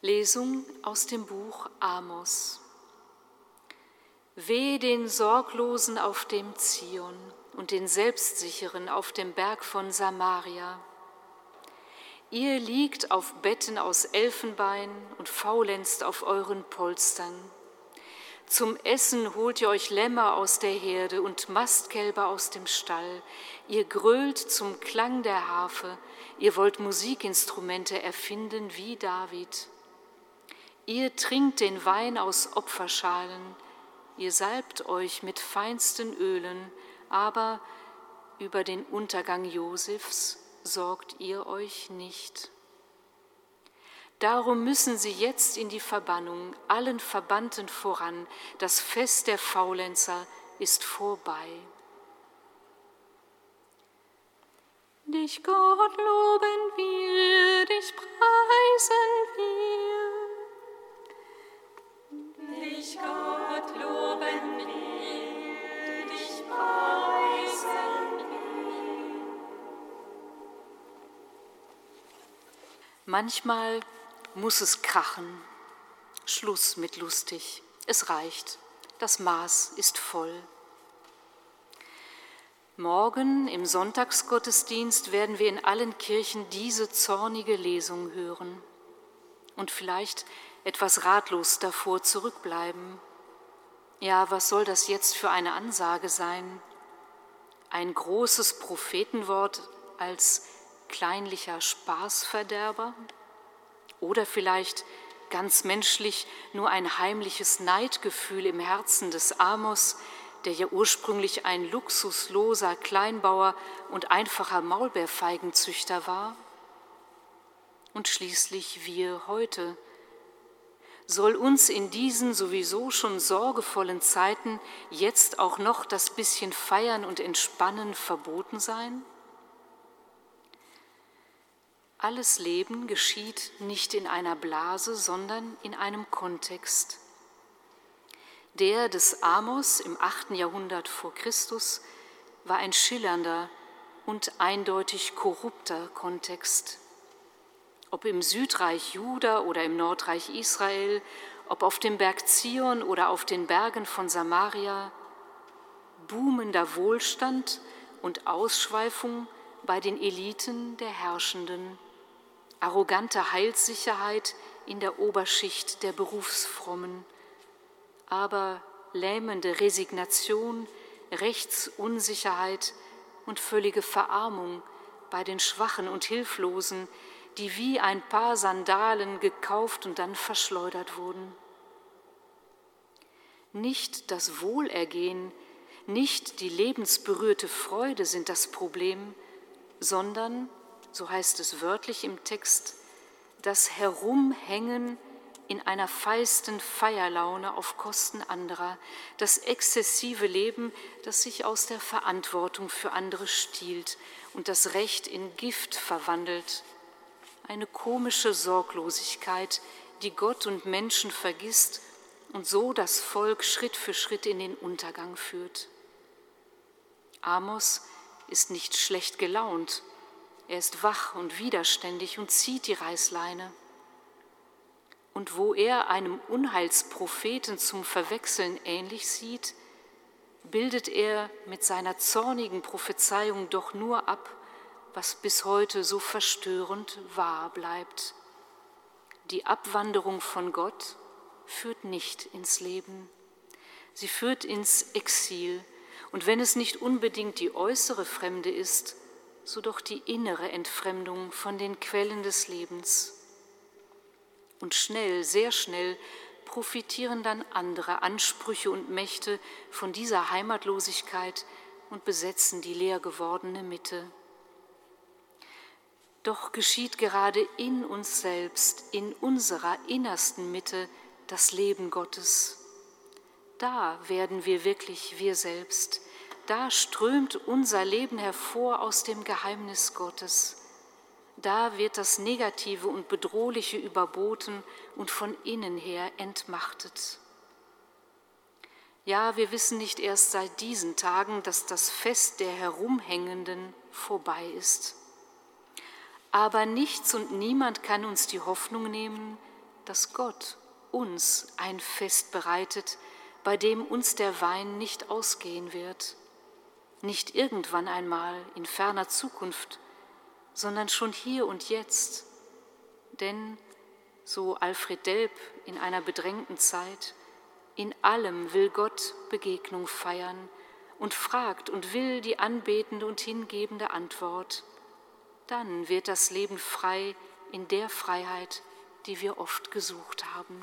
Lesung aus dem Buch Amos. Weh den Sorglosen auf dem Zion und den Selbstsicheren auf dem Berg von Samaria. Ihr liegt auf Betten aus Elfenbein und faulenzt auf euren Polstern. Zum Essen holt ihr euch Lämmer aus der Herde und Mastkälber aus dem Stall. Ihr grölt zum Klang der Harfe. Ihr wollt Musikinstrumente erfinden wie David. Ihr trinkt den Wein aus Opferschalen, ihr salbt euch mit feinsten Ölen, aber über den Untergang Josefs sorgt ihr euch nicht. Darum müssen sie jetzt in die Verbannung, allen Verbannten voran. Das Fest der Faulenzer ist vorbei. Dich Gott loben wir, dich preisen wir. Manchmal muss es krachen. Schluss mit lustig. Es reicht. Das Maß ist voll. Morgen im Sonntagsgottesdienst werden wir in allen Kirchen diese zornige Lesung hören und vielleicht etwas ratlos davor zurückbleiben. Ja, was soll das jetzt für eine Ansage sein? Ein großes Prophetenwort als kleinlicher Spaßverderber? Oder vielleicht ganz menschlich nur ein heimliches Neidgefühl im Herzen des Amos, der ja ursprünglich ein luxusloser Kleinbauer und einfacher Maulbeerfeigenzüchter war? Und schließlich wir heute, soll uns in diesen sowieso schon sorgevollen Zeiten jetzt auch noch das bisschen Feiern und Entspannen verboten sein? Alles Leben geschieht nicht in einer Blase, sondern in einem Kontext. Der des Amos im 8. Jahrhundert vor Christus war ein schillernder und eindeutig korrupter Kontext ob im Südreich Juda oder im Nordreich Israel, ob auf dem Berg Zion oder auf den Bergen von Samaria, boomender Wohlstand und Ausschweifung bei den Eliten der Herrschenden, arrogante Heilssicherheit in der Oberschicht der Berufsfrommen, aber lähmende Resignation, Rechtsunsicherheit und völlige Verarmung bei den Schwachen und Hilflosen, die wie ein paar Sandalen gekauft und dann verschleudert wurden. Nicht das Wohlergehen, nicht die lebensberührte Freude sind das Problem, sondern, so heißt es wörtlich im Text, das Herumhängen in einer feisten Feierlaune auf Kosten anderer, das exzessive Leben, das sich aus der Verantwortung für andere stiehlt und das Recht in Gift verwandelt eine komische Sorglosigkeit, die Gott und Menschen vergisst und so das Volk Schritt für Schritt in den Untergang führt. Amos ist nicht schlecht gelaunt, er ist wach und widerständig und zieht die Reißleine. Und wo er einem Unheilspropheten zum Verwechseln ähnlich sieht, bildet er mit seiner zornigen Prophezeiung doch nur ab, was bis heute so verstörend wahr bleibt. Die Abwanderung von Gott führt nicht ins Leben, sie führt ins Exil. Und wenn es nicht unbedingt die äußere Fremde ist, so doch die innere Entfremdung von den Quellen des Lebens. Und schnell, sehr schnell profitieren dann andere Ansprüche und Mächte von dieser Heimatlosigkeit und besetzen die leer gewordene Mitte. Doch geschieht gerade in uns selbst, in unserer innersten Mitte, das Leben Gottes. Da werden wir wirklich wir selbst. Da strömt unser Leben hervor aus dem Geheimnis Gottes. Da wird das Negative und Bedrohliche überboten und von innen her entmachtet. Ja, wir wissen nicht erst seit diesen Tagen, dass das Fest der Herumhängenden vorbei ist. Aber nichts und niemand kann uns die Hoffnung nehmen, dass Gott uns ein Fest bereitet, bei dem uns der Wein nicht ausgehen wird, nicht irgendwann einmal in ferner Zukunft, sondern schon hier und jetzt. Denn, so Alfred Delp in einer bedrängten Zeit, in allem will Gott Begegnung feiern und fragt und will die anbetende und hingebende Antwort. Dann wird das Leben frei in der Freiheit, die wir oft gesucht haben.